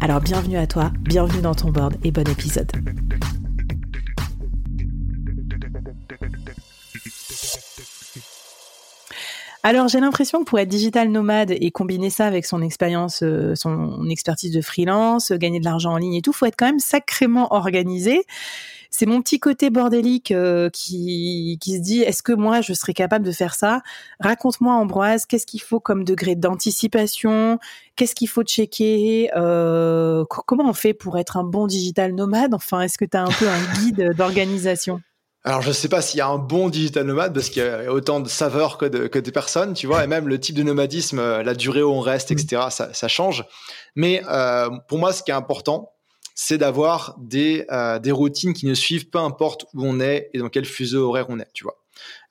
Alors bienvenue à toi, bienvenue dans ton board et bon épisode. Alors j'ai l'impression que pour être digital nomade et combiner ça avec son expérience, euh, son expertise de freelance, gagner de l'argent en ligne et tout, faut être quand même sacrément organisé. C'est mon petit côté bordélique euh, qui, qui se dit est-ce que moi je serais capable de faire ça? Raconte-moi Ambroise, qu'est-ce qu'il faut comme degré d'anticipation? Qu'est-ce qu'il faut checker? Euh, Comment on fait pour être un bon digital nomade? Enfin, est-ce que tu as un peu un guide d'organisation? Alors, je sais pas s'il y a un bon digital nomade parce qu'il y a autant de saveurs que de, que de personnes, tu vois, et même le type de nomadisme, euh, la durée où on reste, etc., ça, ça change. Mais euh, pour moi, ce qui est important, c'est d'avoir des, euh, des routines qui ne suivent peu importe où on est et dans quel fuseau horaire on est, tu vois.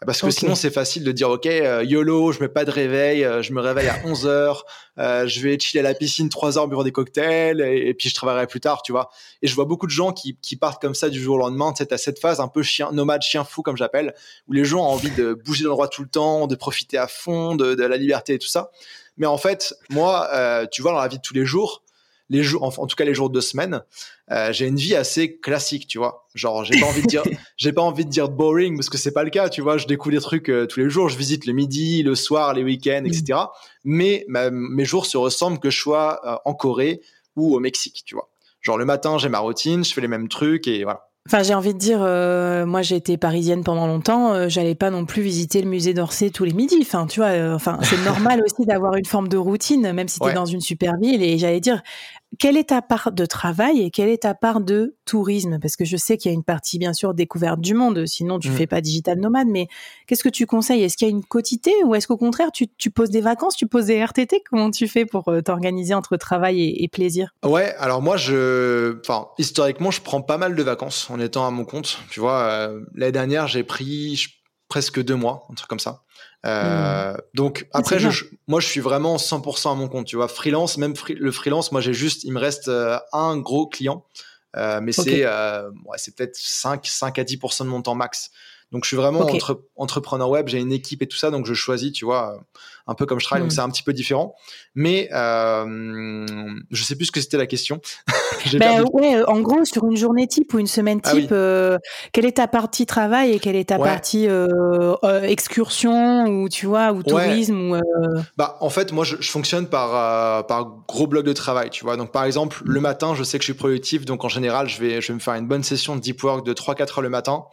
Parce que sinon, c'est facile de dire, OK, euh, YOLO, je mets pas de réveil, euh, je me réveille à 11 heures, euh, je vais chiller à la piscine 3 heures, buvant des cocktails, et, puis je travaillerai plus tard, tu vois. Et je vois beaucoup de gens qui, qui partent comme ça du jour au lendemain. Tu sais, à cette phase un peu chien, nomade, chien fou, comme j'appelle, où les gens ont envie de bouger d'endroit tout le temps, de profiter à fond de, de, la liberté et tout ça. Mais en fait, moi, tu vois, dans la vie de tous les jours, les jours, en, tout cas les jours de semaine, euh, j'ai une vie assez classique, tu vois. Genre, j'ai pas envie de dire, j'ai pas envie de dire boring parce que c'est pas le cas, tu vois. Je découvre des trucs euh, tous les jours. Je visite le midi, le soir, les week-ends, etc. Mm. Mais mes jours se ressemblent que je sois euh, en Corée ou au Mexique, tu vois. Genre le matin, j'ai ma routine, je fais les mêmes trucs et voilà. Enfin, j'ai envie de dire, euh, moi j'ai été parisienne pendant longtemps, euh, j'allais pas non plus visiter le musée d'Orsay tous les midis. Enfin, tu vois, euh, enfin, c'est normal aussi d'avoir une forme de routine, même si tu es dans une super ville. Et j'allais dire, quelle est ta part de travail et quelle est ta part de tourisme? Parce que je sais qu'il y a une partie, bien sûr, découverte du monde, sinon tu mmh. fais pas digital nomade, mais qu'est-ce que tu conseilles? Est-ce qu'il y a une quotité ou est-ce qu'au contraire, tu, tu, poses des vacances, tu poses des RTT Comment tu fais pour euh, t'organiser entre travail et, et, plaisir? Ouais, alors moi, je, enfin, historiquement, je prends pas mal de vacances en étant à mon compte. Tu vois, euh, l'année dernière, j'ai pris presque deux mois, un truc comme ça. Euh, mmh. Donc après, je, moi, je suis vraiment 100% à mon compte. Tu vois, freelance, même le freelance, moi, j'ai juste, il me reste euh, un gros client, euh, mais c'est ouais, c'est peut-être 5, 5 à 10% de mon temps max. Donc je suis vraiment entre, entrepreneur web, j'ai une équipe et tout ça, donc je choisis, tu vois, un peu comme je travaille, donc hmm. c'est un petit peu différent. Mais euh, je sais plus ce que c'était la question. ben, ouais, en gros, sur une journée type ou une semaine ah type, euh, quelle est ta partie travail et quelle est ta partie euh, euh, excursion ou tu vois ou tourisme ou, Bah en fait, moi je, je fonctionne par par gros bloc de travail, tu vois. Donc par exemple, le matin, je sais que je suis productif, donc en général, je vais je vais me faire une bonne session de deep work de 3-4 heures le matin.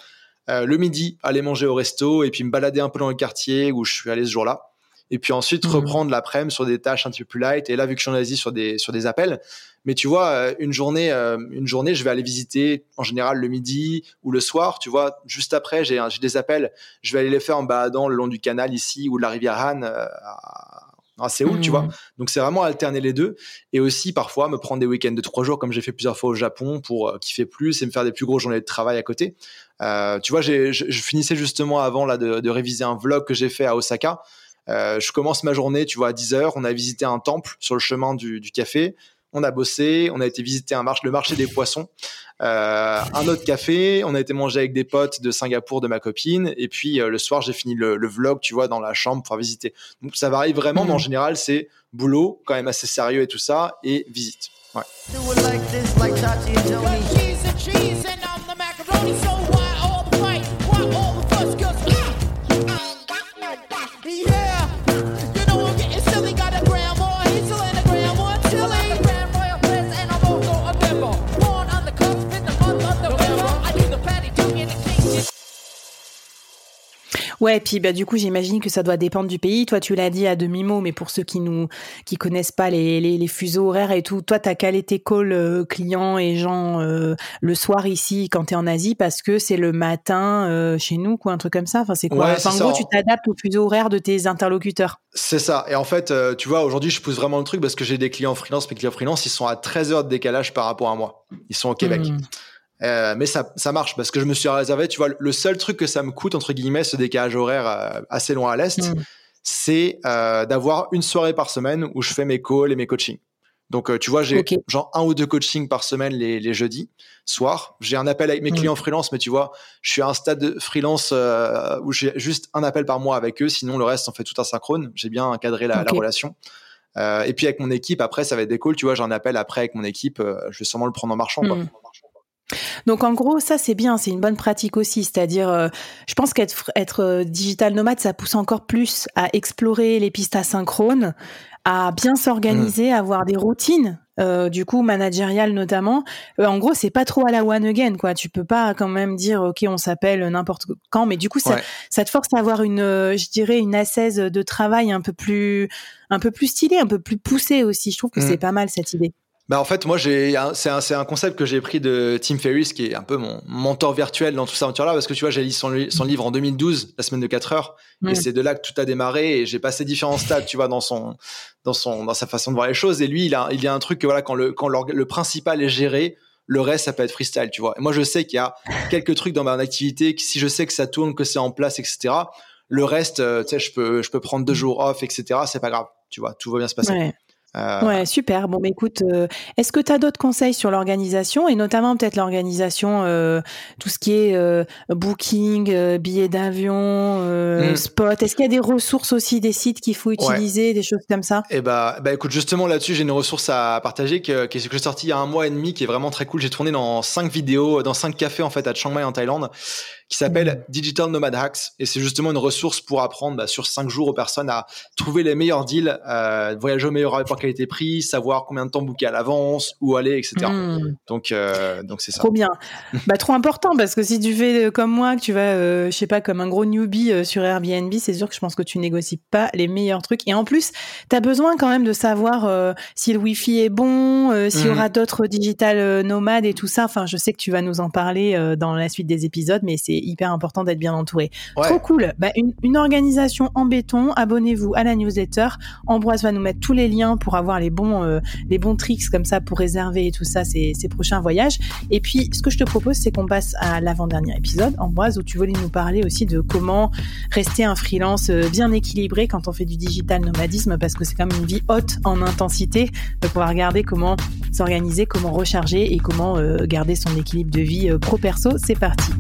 Euh, le midi, aller manger au resto et puis me balader un peu dans le quartier où je suis allé ce jour-là. Et puis ensuite mmh. reprendre l'après-midi sur des tâches un petit peu plus light. Et là, vu que je suis en Asie, sur des sur des appels. Mais tu vois, euh, une journée, euh, une journée, je vais aller visiter en général le midi ou le soir. Tu vois, juste après, j'ai des appels. Je vais aller les faire en baladant le long du canal ici ou de la rivière Han à Séoul, tu vois. Mmh. Donc c'est vraiment alterner les deux et aussi parfois me prendre des week-ends de trois jours comme j'ai fait plusieurs fois au Japon pour euh, kiffer plus et me faire des plus grosses journées de travail à côté. Euh, tu vois, je, je finissais justement avant là de, de réviser un vlog que j'ai fait à Osaka. Euh, je commence ma journée, tu vois, à 10 heures. On a visité un temple sur le chemin du, du café on a bossé, on a été visiter un marché, le marché des poissons, euh, un autre café, on a été manger avec des potes de Singapour de ma copine, et puis euh, le soir j'ai fini le, vlog, tu vois, dans la chambre pour visiter. Donc ça varie vraiment, mais en mhm. général c'est boulot, quand même assez sérieux et tout ça, et visite. Ouais. Ouais, puis bah du coup j'imagine que ça doit dépendre du pays. Toi tu l'as dit à demi mot, mais pour ceux qui nous qui connaissent pas les, les, les fuseaux horaires et tout, toi t'as calé tes calls euh, clients et gens euh, le soir ici quand t'es en Asie parce que c'est le matin euh, chez nous quoi, un truc comme ça. Enfin c'est quoi? En gros tu t'adaptes au fuseau horaire de tes interlocuteurs. C'est ça. Et en fait tu vois aujourd'hui je pousse vraiment le truc parce que j'ai des clients freelance, mes clients freelance ils sont à 13 heures de décalage par rapport à moi. Ils sont au Québec. Hmm. Euh, mais ça, ça marche parce que je me suis réservé, tu vois, le seul truc que ça me coûte, entre guillemets, ce décalage horaire euh, assez loin à l'Est, mm. c'est euh, d'avoir une soirée par semaine où je fais mes calls et mes coachings. Donc, tu vois, j'ai genre un ou deux coachings par semaine les, les jeudis soir. J'ai un appel avec mes mm. clients freelance, mais tu vois, je suis à un stade de freelance où j'ai juste un appel par mois avec eux. Sinon, le reste, on fait tout asynchrone. J'ai bien encadré la, la relation. et puis avec mon équipe, après, ça va être des calls. Tu vois, j'ai un appel après avec mon équipe. je vais sûrement le prendre en marchant. Quoi. Mm. Donc en gros, ça c'est bien, c'est une bonne pratique aussi. C'est-à-dire, euh, je pense qu'être être euh, digital nomade, ça pousse encore plus à explorer les pistes asynchrones, à bien s'organiser, à mmh. avoir des routines. Euh, du coup managériales notamment en gros c'est pas trop à la one again quoi tu peux pas quand même dire ok on s'appelle n'importe quand mais du coup ça, ça te force à avoir une je dirais une assaise de travail un peu plus un peu plus stylée un peu plus poussée aussi je trouve que mmh. c'est pas mal cette idée bah en fait, moi, j'ai c'est un, un, concept que j'ai pris de Tim Ferriss, qui est un peu mon mentor virtuel dans toute cette aventure-là, parce que tu vois, j'ai lu son, son, livre en 2012, La semaine de 4 heures, et c'est de là que tout a démarré, et j'ai passé différents stades, tu vois, dans son, dans son, dans sa façon de voir les choses. Et lui, il a, il y a un truc que voilà, quand le, quand le principal est géré, le reste, ça peut être freestyle, tu vois. Et moi, je sais qu'il y a quelques trucs dans ma activité, que si je sais que ça tourne, que c'est en place, etc. Le reste, euh, tu sais, je peux, je peux prendre deux jours off, etc. C'est pas grave, tu vois, tout va bien se passer. Euh, ouais, super. Bon, mais écoute, euh, est-ce que tu as d'autres conseils sur l'organisation et notamment peut-être l'organisation, euh, tout ce qui est booking, billets d'avion, hmm. spot? Est-ce qu'il y a des ressources aussi, des sites qu'il faut utiliser, des choses comme ça? Eh bah, bah, écoute, justement là-dessus, j'ai une ressource à partager est que j'ai sorti il y a un mois et demi, qui est vraiment très cool. J'ai tourné dans cinq vidéos, dans cinq cafés en fait à Chiang Mai en Thaïlande qui s'appelle Digital Nomad Hacks et c'est justement une ressource pour apprendre bah, sur cinq jours aux personnes à trouver les meilleurs deals, euh, voyager au meilleur rapport qualité-prix, savoir combien de temps booker à l'avance, où aller, etc. Hmm. Donc euh, donc c'est ça. Trop bien, bah trop important parce que si tu fais euh, comme moi, que tu vas, euh, je sais pas, comme un gros newbie sur Airbnb, c'est sûr que je pense que tu négocies pas les meilleurs trucs et en plus tu as besoin quand même de savoir si le Wi-Fi est bon, s'il y hmm. aura d'autres digital nomades et tout ça. Enfin, je sais que tu vas nous en parler dans la suite des épisodes, mais c'est hyper important d'être bien entouré. Trop cool. Bah, une, une, organisation en béton. Abonnez-vous à la newsletter. Ambroise va nous mettre tous les liens pour avoir les bons, euh, les bons tricks comme ça pour réserver et tout ça ces, ces prochains voyages. Et puis, ce que je te propose, c'est qu'on passe à l'avant-dernier épisode, Ambroise, où tu voulais nous parler aussi de comment rester un freelance euh, bien équilibré quand on fait du digital nomadisme, parce que c'est quand même une vie haute en intensité. Donc, on va regarder comment s'organiser, comment recharger et comment euh, garder son équilibre de vie pro-perso. C'est parti.